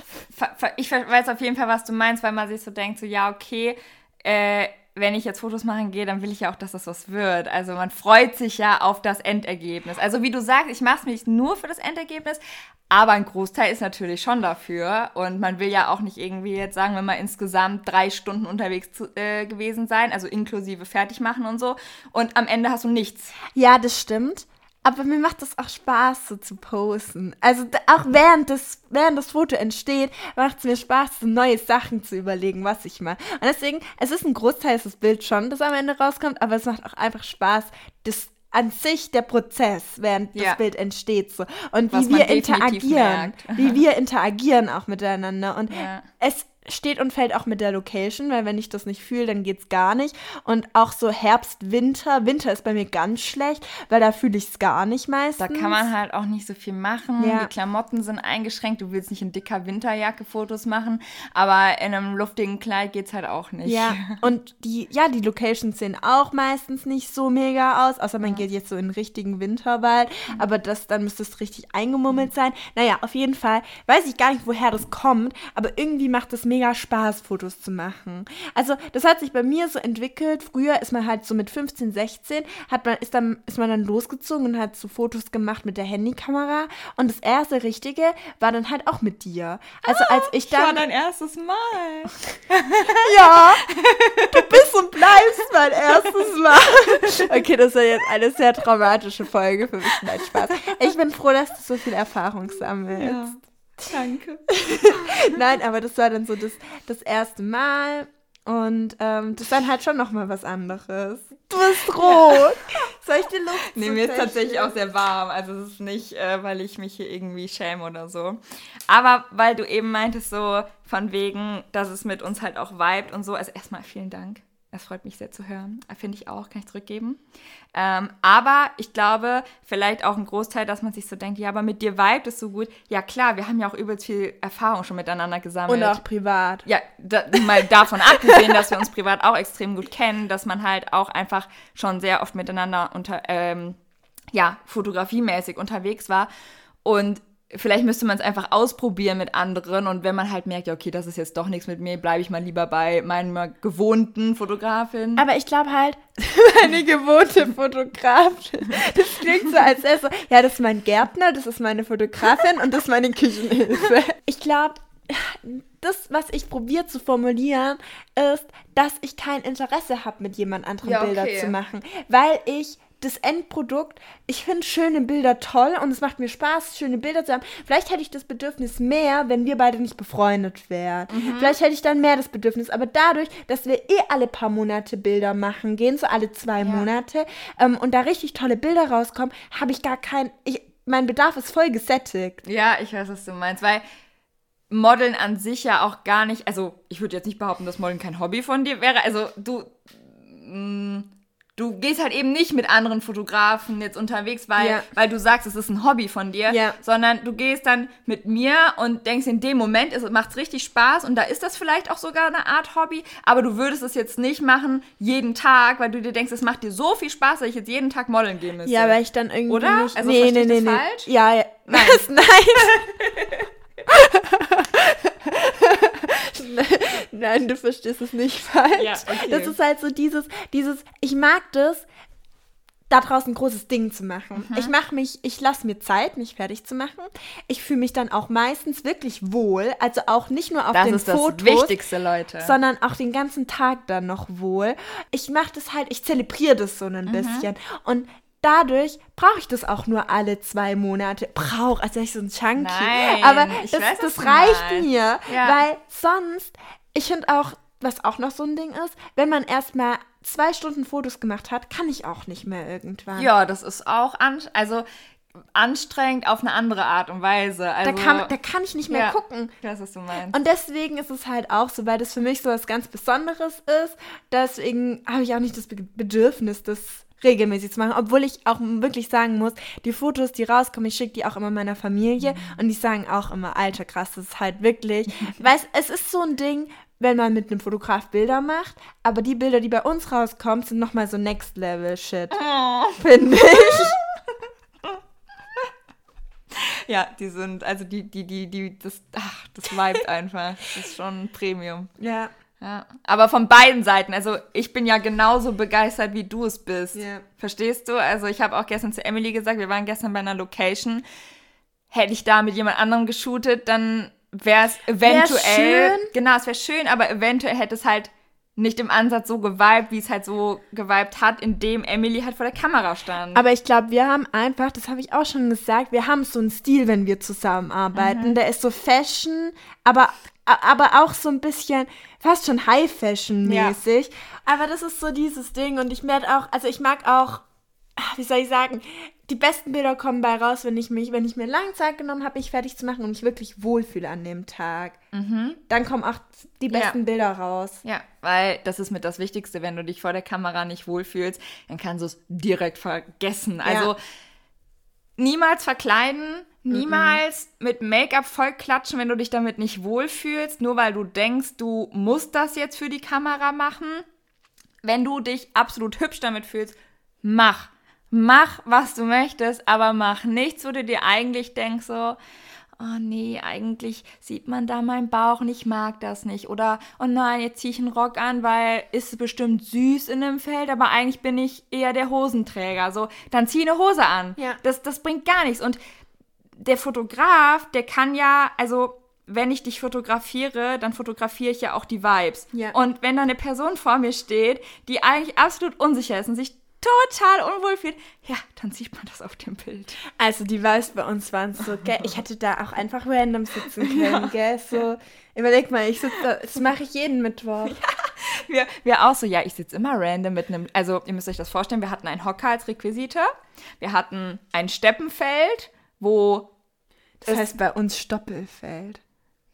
ich weiß auf jeden Fall, was du meinst, weil man sich so denkt, so ja, okay, äh, wenn ich jetzt Fotos machen gehe, dann will ich ja auch, dass das was wird. Also man freut sich ja auf das Endergebnis. Also wie du sagst, ich mache es nicht nur für das Endergebnis, aber ein Großteil ist natürlich schon dafür. Und man will ja auch nicht irgendwie jetzt sagen, wenn man insgesamt drei Stunden unterwegs zu, äh, gewesen sein, also inklusive fertig machen und so. Und am Ende hast du nichts. Ja, das stimmt. Aber mir macht das auch Spaß, so zu posten. Also auch während das, während das Foto entsteht, macht es mir Spaß, so neue Sachen zu überlegen, was ich mache. Und deswegen, es ist ein Großteil des Bilds schon, das am Ende rauskommt, aber es macht auch einfach Spaß, das an sich der Prozess, während ja. das Bild entsteht. So. Und wie wir interagieren. Wie wir interagieren auch miteinander. Und ja. es steht und fällt auch mit der Location, weil wenn ich das nicht fühle, dann geht's gar nicht. Und auch so Herbst, Winter. Winter ist bei mir ganz schlecht, weil da fühle ich es gar nicht meistens. Da kann man halt auch nicht so viel machen. Ja. Die Klamotten sind eingeschränkt. Du willst nicht in dicker Winterjacke Fotos machen, aber in einem luftigen Kleid geht's halt auch nicht. Ja, und die, ja, die Locations sehen auch meistens nicht so mega aus, außer man ja. geht jetzt so in den richtigen Winterwald. Mhm. Aber das, dann müsste es richtig eingemummelt sein. Naja, auf jeden Fall weiß ich gar nicht, woher das kommt, aber irgendwie macht es mega Spaß, Fotos zu machen. Also das hat sich bei mir so entwickelt. Früher ist man halt so mit 15, 16, hat man, ist, dann, ist man dann losgezogen und hat so Fotos gemacht mit der Handykamera. Und das erste Richtige war dann halt auch mit dir. Also als ich dann... Das war dein erstes Mal. ja, du bist und bleibst mein erstes Mal. Okay, das war jetzt eine sehr traumatische Folge für mich. Nein, Spaß. Ich bin froh, dass du so viel Erfahrung sammelst. Ja. Danke. Nein, aber das war dann so das, das erste Mal. Und ähm, das ist dann halt schon nochmal was anderes. Du bist rot. Soll ich dir Luft Nee, mir ist tatsächlich auch sehr warm. Also es ist nicht, äh, weil ich mich hier irgendwie schäme oder so. Aber weil du eben meintest so von wegen, dass es mit uns halt auch vibet und so. Also erstmal vielen Dank. Das freut mich sehr zu hören. Finde ich auch, kann ich zurückgeben. Ähm, aber ich glaube, vielleicht auch ein Großteil, dass man sich so denkt, ja, aber mit dir vibet es so gut. Ja, klar, wir haben ja auch übelst viel Erfahrung schon miteinander gesammelt. Und auch privat. Ja, da, mal davon abgesehen, dass wir uns privat auch extrem gut kennen, dass man halt auch einfach schon sehr oft miteinander unter, ähm, ja, fotografiemäßig unterwegs war. Und vielleicht müsste man es einfach ausprobieren mit anderen und wenn man halt merkt, ja, okay, das ist jetzt doch nichts mit mir, bleibe ich mal lieber bei meiner gewohnten Fotografin. Aber ich glaube halt, meine gewohnte Fotografin, das klingt so, als wäre so, ja, das ist mein Gärtner, das ist meine Fotografin und das ist meine Küchenhilfe. Ich glaube, das, was ich probiere zu formulieren, ist, dass ich kein Interesse habe, mit jemand anderem ja, okay. Bilder zu machen, weil ich das Endprodukt, ich finde schöne Bilder toll und es macht mir Spaß, schöne Bilder zu haben. Vielleicht hätte ich das Bedürfnis mehr, wenn wir beide nicht befreundet wären. Mhm. Vielleicht hätte ich dann mehr das Bedürfnis. Aber dadurch, dass wir eh alle paar Monate Bilder machen, gehen so alle zwei ja. Monate ähm, und da richtig tolle Bilder rauskommen, habe ich gar kein. Ich, mein Bedarf ist voll gesättigt. Ja, ich weiß, was du meinst, weil Modeln an sich ja auch gar nicht, also ich würde jetzt nicht behaupten, dass Modeln kein Hobby von dir wäre. Also du. Mh, mm, du gehst halt eben nicht mit anderen Fotografen jetzt unterwegs, weil, Ja. weil du sagst, es ist ein Hobby von dir, Ja. sondern du gehst dann mit mir und denkst, in dem Moment macht es richtig Spaß und da ist das vielleicht auch sogar eine Art Hobby, aber du würdest es jetzt nicht machen jeden Tag, weil du dir denkst, es macht dir so viel Spaß, dass ich jetzt jeden Tag modeln gehen müsste. Ja, weil ich dann irgendwie Oder? nicht... Also nee, nee, nee, das nee. falsch? Ja, ja. Nein. Was? Nein. Nein, du verstehst es nicht falsch. Ja, okay. Das ist halt so dieses, dieses, ich mag das, da draußen ein großes Ding zu machen. Mhm. Ich mache mich, ich lasse mir Zeit, mich fertig zu machen. Ich fühle mich dann auch meistens wirklich wohl, also auch nicht nur auf das den ist das Fotos, Wichtigste, Leute. sondern auch den ganzen Tag dann noch wohl. Ich mache das halt, ich zelebriere das so ein bisschen. Und dadurch brauche ich das auch nur alle zwei Monate. Brauche, als wäre ich so ein Chunky. Nein, Aber das, weiß, das reicht meinst. mir, Ja. weil sonst, ich finde auch, was auch noch so ein Ding ist, wenn man erstmal zwei Stunden Fotos gemacht hat, kann ich auch nicht mehr irgendwann. Ja, das ist auch an, also anstrengend auf eine andere Art und Weise. Also, Da kann, da kann ich nicht mehr ja, gucken. Weiß, was du meinst. Und deswegen ist es halt auch so, weil das für mich so was ganz Besonderes ist. Deswegen habe ich auch nicht das Be Bedürfnis, das regelmäßig zu machen. Obwohl ich auch wirklich sagen muss, die Fotos, die rauskommen, ich schicke die auch immer meiner Familie und die sagen auch immer, alter krass, das ist halt wirklich. Weißt, es ist so ein Ding, wenn man mit einem Fotograf Bilder macht, aber die Bilder, die bei uns rauskommen, sind nochmal so Next Level Shit. Finde ich. ja, die sind, also die, die, die, die, das, ach, das vibet einfach. Das ist schon Premium. Ja. Ja, aber von beiden Seiten. Also ich bin ja genauso begeistert, wie du es bist. Ja. Verstehst du? Also ich habe auch gestern zu Emily gesagt, wir waren gestern bei einer Location. Hätte ich da mit jemand anderem geshootet, dann wäre es eventuell. schön. Genau, es wäre schön, aber eventuell hätte es halt nicht im Ansatz so geweibt, wie es halt so geweibt hat, indem Emily halt vor der Kamera stand. Aber ich glaube, wir haben einfach, das habe ich auch schon gesagt, wir haben so einen Stil, wenn wir zusammenarbeiten. Der ist so Fashion, aber, aber auch so ein bisschen fast schon High-Fashion-mäßig. Aber das ist so dieses Ding und ich merke auch, also ich mag auch, ah, wie soll ich sagen, die besten Bilder kommen bei raus, wenn ich mich, wenn ich mir lange Zeit genommen habe, mich fertig zu machen und mich wirklich wohlfühle an dem Tag. Dann kommen auch die Ja. besten Bilder raus. Ja, weil das ist mit das Wichtigste, wenn du dich vor der Kamera nicht wohlfühlst, dann kannst du es direkt vergessen. Also niemals verkleiden, niemals mit Make-up voll klatschen, wenn du dich damit nicht wohlfühlst, nur weil du denkst, du musst das jetzt für die Kamera machen. Wenn du dich absolut hübsch damit fühlst, mach. Mach, was du möchtest, aber mach nichts, wo du dir eigentlich denkst, so, oh nee, eigentlich sieht man da meinen Bauch und ich mag das nicht. Oder, oh nein, jetzt ziehe ich einen Rock an, weil ist bestimmt süß in dem Feld, aber eigentlich bin ich eher der Hosenträger. So, dann zieh eine Hose an. Ja. Das, das bringt gar nichts. Und der Fotograf, der kann ja, also wenn ich dich fotografiere, dann fotografiere ich ja auch die Vibes. Ja. Und wenn da eine Person vor mir steht, die eigentlich absolut unsicher ist und sich total unwohl fühlt, ja, dann sieht man das auf dem Bild. Also die Vibes bei uns waren so, gell, ich hätte da auch einfach random sitzen können, gell, so, überleg mal, ich sitze da, das mache ich jeden Mittwoch. Wir, wir auch so, ja, ich sitze immer random mit einem, also ihr müsst euch das vorstellen, wir hatten einen Hocker als Requisite, wir hatten ein Steppenfeld, wo, Das heißt bei uns Stoppelfeld.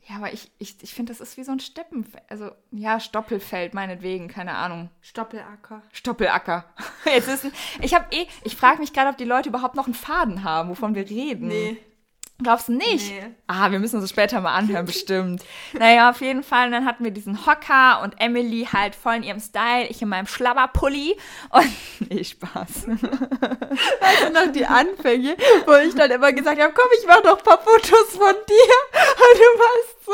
Ja, aber ich, ich, ich finde, das ist wie so ein Steppenfeld, also, ja, Stoppelfeld, meinetwegen, keine Ahnung. Stoppelacker. Stoppelacker. Jetzt ist ein, ich habe eh, ich frage mich gerade, ob die Leute überhaupt noch einen Faden haben, wovon wir reden. Glaubst du nicht? Nee. Ah, wir müssen uns das später mal anhören, bestimmt. Naja, auf jeden Fall. Und dann hatten wir diesen Hocker und Emily halt voll in ihrem Style, ich in meinem Schlabberpulli und nee, Spaß. Weißt du noch die Anfänge, wo ich dann immer gesagt habe, komm, ich mach doch ein paar Fotos von dir. Und du warst so,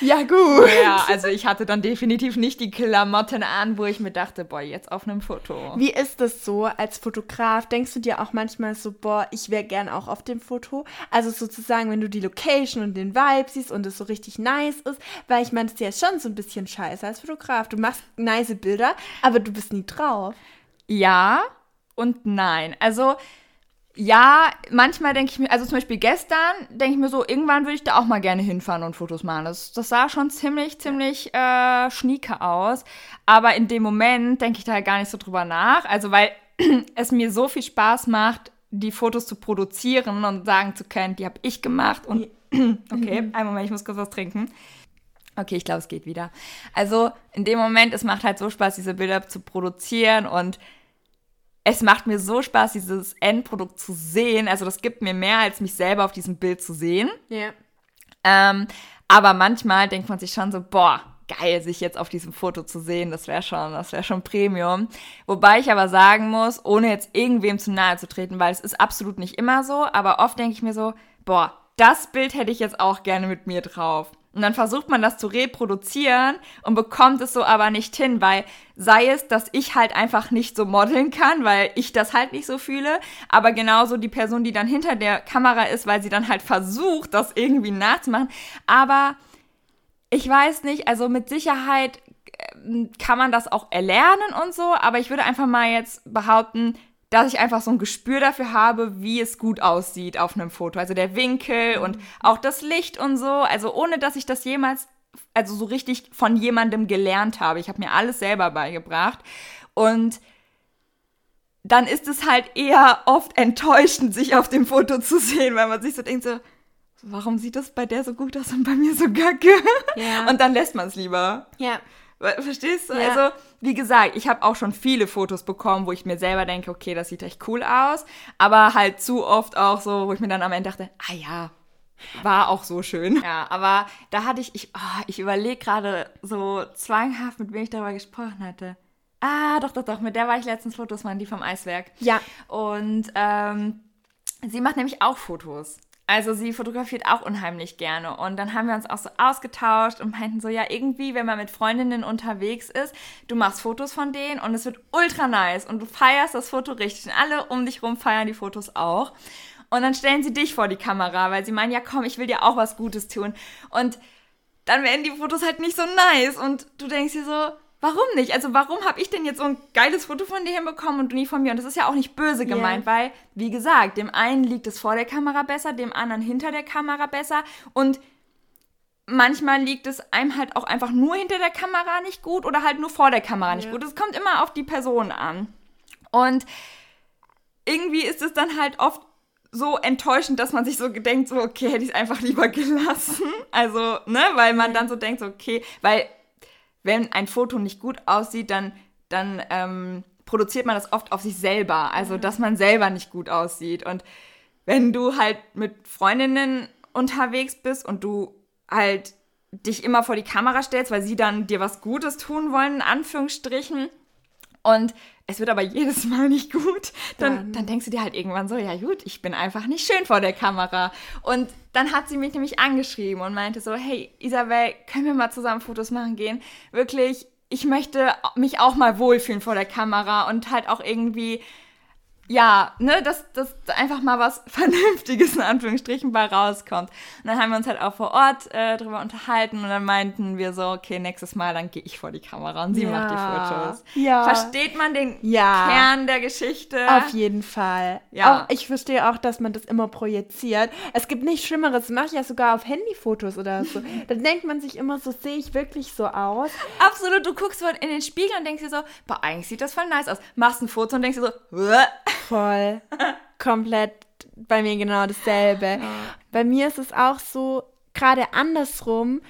ja gut. Ja, also ich hatte dann definitiv nicht die Klamotten an, wo ich mir dachte, boah, jetzt auf einem Foto. Wie ist das so als Fotograf? Denkst du dir auch manchmal so, boah, ich wäre gern auch auf dem Foto? Also sozusagen, wenn du die Location und den Vibe siehst und es so richtig nice ist, weil ich meine, das ist ja schon so ein bisschen scheiße als Fotograf. Du machst nice Bilder, aber du bist nie drauf. Ja und nein. Also ja, manchmal denke ich mir, also zum Beispiel gestern denke ich mir so, irgendwann würde ich da auch mal gerne hinfahren und Fotos machen. Das, das sah schon ziemlich, ziemlich äh, schnieke aus. Aber in dem Moment denke ich da halt gar nicht so drüber nach. Also weil es mir so viel Spaß macht, die Fotos zu produzieren und sagen zu können, die habe ich gemacht. Und okay, einen Moment, ich muss kurz was trinken. Okay, ich glaube, es geht wieder. Also in dem Moment, es macht halt so Spaß, diese Bilder zu produzieren und es macht mir so Spaß, dieses Endprodukt zu sehen. Also das gibt mir mehr, als mich selber auf diesem Bild zu sehen. Ja. Ähm, aber manchmal denkt man sich schon so, boah, geil, sich jetzt auf diesem Foto zu sehen, das wäre schon, das wäre schon Premium. Wobei ich aber sagen muss, ohne jetzt irgendwem zu nahe zu treten, weil es ist absolut nicht immer so, aber oft denke ich mir so, boah, das Bild hätte ich jetzt auch gerne mit mir drauf. Und dann versucht man das zu reproduzieren und bekommt es so aber nicht hin, weil sei es, dass ich halt einfach nicht so modeln kann, weil ich das halt nicht so fühle, aber genauso die Person, die dann hinter der Kamera ist, weil sie dann halt versucht, das irgendwie nachzumachen. Aber ich weiß nicht, also mit Sicherheit äh, kann man das auch erlernen und so, aber ich würde einfach mal jetzt behaupten, dass ich einfach so ein Gespür dafür habe, wie es gut aussieht auf einem Foto. Also der Winkel und auch das Licht und so. Also ohne, dass ich das jemals, also so richtig von jemandem gelernt habe. Ich habe mir alles selber beigebracht. Und dann ist es halt eher oft enttäuschend, sich auf dem Foto zu sehen, weil man sich so denkt, so, warum sieht das bei der so gut aus und bei mir so gacke? Ja. Und dann lässt man es lieber. Ja. Verstehst du? Ja. Also, wie gesagt, ich habe auch schon viele Fotos bekommen, wo ich mir selber denke, okay, das sieht echt cool aus. Aber halt zu oft auch so, wo ich mir dann am Ende dachte, ah ja, war auch so schön. Ja, aber da hatte ich, ich, oh, ich überlege gerade so zwanghaft, mit wem ich darüber gesprochen hatte. Ah, doch, doch, doch, mit der war ich letztens Fotos machen, die vom Eiswerk. Ja. Und ähm, sie macht nämlich auch Fotos. Also sie fotografiert auch unheimlich gerne. Und dann haben wir uns auch so ausgetauscht und meinten so, ja, irgendwie, wenn man mit Freundinnen unterwegs ist, du machst Fotos von denen und es wird ultra nice und du feierst das Foto richtig. Und alle um dich rum feiern die Fotos auch. Und dann stellen sie dich vor die Kamera, weil sie meinen, ja komm, ich will dir auch was Gutes tun. Und dann werden die Fotos halt nicht so nice. Und du denkst dir so, warum nicht? Also warum habe ich denn jetzt so ein geiles Foto von dir hinbekommen und du nie von mir? Und das ist ja auch nicht böse gemeint, weil, wie gesagt, dem einen liegt es vor der Kamera besser, dem anderen hinter der Kamera besser. Und manchmal liegt es einem halt auch einfach nur hinter der Kamera nicht gut oder halt nur vor der Kamera nicht Ja. gut. Es kommt immer auf die Person an. Und irgendwie ist es dann halt oft so enttäuschend, dass man sich so denkt, so, okay, hätte ich es einfach lieber gelassen. Also, ne, weil man dann so denkt, so, okay, weil wenn ein Foto nicht gut aussieht, dann, dann ähm, produziert man das oft auf sich selber. Also, dass man selber nicht gut aussieht. Und wenn du halt mit Freundinnen unterwegs bist und du halt dich immer vor die Kamera stellst, weil sie dann dir was Gutes tun wollen, in Anführungsstrichen, und es wird aber jedes Mal nicht gut, dann, Dann- dann denkst du dir halt irgendwann so, ja gut, ich bin einfach nicht schön vor der Kamera. Und dann hat sie mich nämlich angeschrieben und meinte so, hey Isabel, können wir mal zusammen Fotos machen gehen? Wirklich, ich möchte mich auch mal wohlfühlen vor der Kamera und halt auch irgendwie, ja, ne, dass, dass einfach mal was Vernünftiges in Anführungsstrichen bei rauskommt. Und dann haben wir uns halt auch vor Ort äh, drüber unterhalten und dann meinten wir so, okay, nächstes Mal, dann gehe ich vor die Kamera und sie macht die Fotos. Ja. Versteht man den Ja. Kern der Geschichte? Auf jeden Fall. Ja. Auch, ich verstehe auch, dass man das immer projiziert. Es gibt nichts Schlimmeres. Mache ich ja sogar auf Handyfotos oder so. da denkt man sich immer so, sehe ich wirklich so aus? Absolut, du guckst in den Spiegel und denkst dir so, boah, eigentlich sieht das voll nice aus. Machst ein Foto und denkst dir so, "Uah." Voll. Komplett bei mir genau dasselbe. Bei mir ist es auch so, gerade andersrum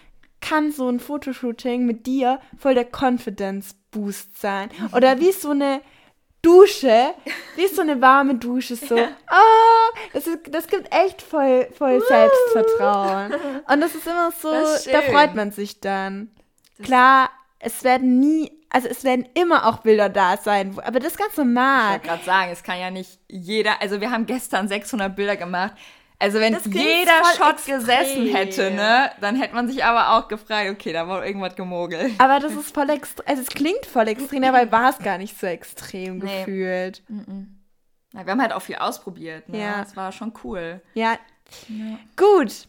kann so ein Fotoshooting mit dir voll der Confidence Boost sein. Oder wie so eine Dusche, wie so eine warme Dusche, so, oh, das, ist, das gibt echt voll, voll Selbstvertrauen. Und das ist immer so, Das ist da freut man sich dann. Klar, es werden nie, also es werden immer auch Bilder da sein, aber das ist ganz Ich normal. wollte gerade sagen, es kann ja nicht jeder, also wir haben gestern 600 Bilder gemacht. Also wenn jeder Shot extrem. gesessen hätte, ne, dann hätte man sich aber auch gefragt, okay, da war irgendwas gemogelt. Aber das ist voll extrem, also es klingt voll extrem, dabei war es gar nicht so extrem Nee. gefühlt. Na, wir haben halt auch viel ausprobiert, ne? Ja. Das war schon cool. Ja, gut.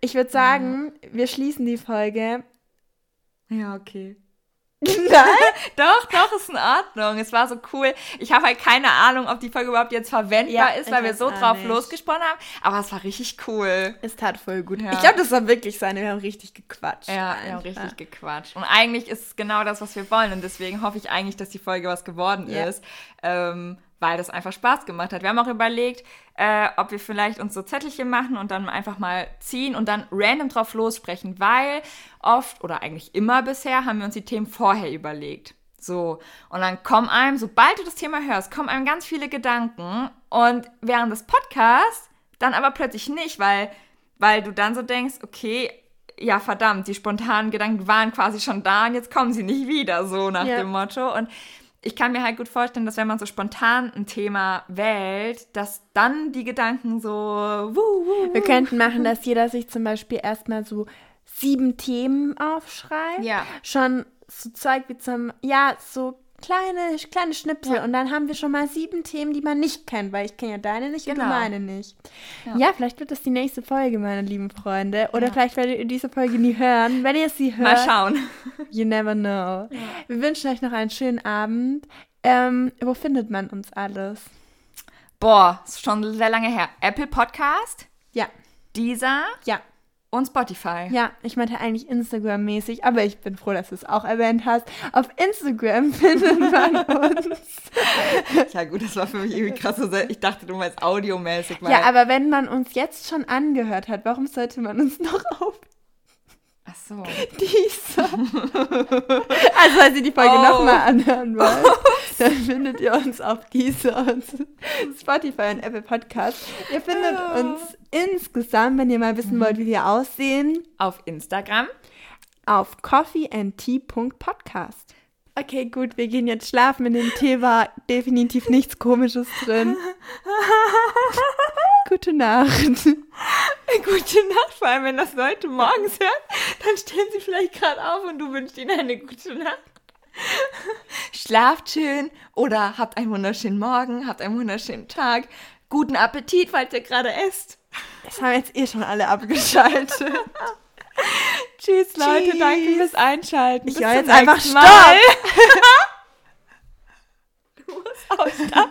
Ich würde sagen, wir schließen die Folge. Ja, okay. Nein? Doch, doch, ist in Ordnung. Es war so cool. Ich habe halt keine Ahnung, ob die Folge überhaupt jetzt verwendbar Ja, ist, weil wir so drauf nicht. losgesprochen haben. Aber es war richtig cool. Es tat voll gut. Ja. Ich glaube, das soll wirklich sein. Wir haben richtig gequatscht. Ja, wir haben einfach. richtig gequatscht. Und eigentlich ist es genau das, was wir wollen. Und deswegen hoffe ich eigentlich, dass die Folge was geworden Ja. ist. Ähm, weil das einfach Spaß gemacht hat. Wir haben auch überlegt, äh, ob wir vielleicht uns so Zettelchen machen und dann einfach mal ziehen und dann random drauf lossprechen, weil oft oder eigentlich immer bisher haben wir uns die Themen vorher überlegt. So, und dann kommen einem, sobald du das Thema hörst, kommen einem ganz viele Gedanken und während des Podcasts dann aber plötzlich nicht, weil, weil du dann so denkst, okay, ja verdammt, die spontanen Gedanken waren quasi schon da und jetzt kommen sie nicht wieder, so nach Ja. dem Motto. Und ich kann mir halt gut vorstellen, dass wenn man so spontan ein Thema wählt, dass dann die Gedanken so, wuh, wuh, Wir wuh. könnten machen, dass jeder sich zum Beispiel erstmal so sieben Themen aufschreibt. Ja. Schon so Zeug wie zum, ja, so kleine, kleine Schnipsel. Ja. Und dann haben wir schon mal sieben Themen, die man nicht kennt, weil ich kenne ja deine nicht und Genau. du meine nicht. Ja. Ja. vielleicht wird das die nächste Folge, meine lieben Freunde. Oder Ja. vielleicht werdet ihr diese Folge nie hören. Wenn ihr sie hört, Mal schauen. you never know. Wir wünschen euch noch einen schönen Abend. Ähm, wo findet man uns alles? Boah, ist schon sehr lange her. Apple Podcast, Ja, Deezer ja. Und Spotify. Ja, ich meinte eigentlich Instagram-mäßig, aber ich bin froh, dass du es auch erwähnt hast. Auf Instagram findet man uns. Ja gut, das war für mich irgendwie krass. so sehr- Ich dachte, du meinst audiomäßig. Ja, aber wenn man uns jetzt schon angehört hat, warum sollte man uns noch auf so. dieser? also, als ihr die Folge Oh. nochmal anhören wollt, dann findet ihr uns auf dieser und Spotify und Apple Podcast. Ihr findet Oh. uns insgesamt, wenn ihr mal wissen wollt, wie wir aussehen, Auf Instagram. auf coffeeandtea.podcast. Okay, gut, wir gehen jetzt schlafen. In dem Tee war definitiv nichts Komisches drin. Gute Nacht. Gute Nacht, vor allem wenn das Leute morgens hören, dann stehen sie vielleicht gerade auf und du wünschst ihnen eine gute Nacht. Schlaft schön oder habt einen wunderschönen Morgen, habt einen wunderschönen Tag. Guten Appetit, falls ihr gerade esst. Das haben jetzt eh schon alle abgeschaltet. Tschüss, Leute, Tschüss. danke fürs Einschalten. Ich höre jetzt einfach nächsten Stopp. Mal. du musst auch Stopp.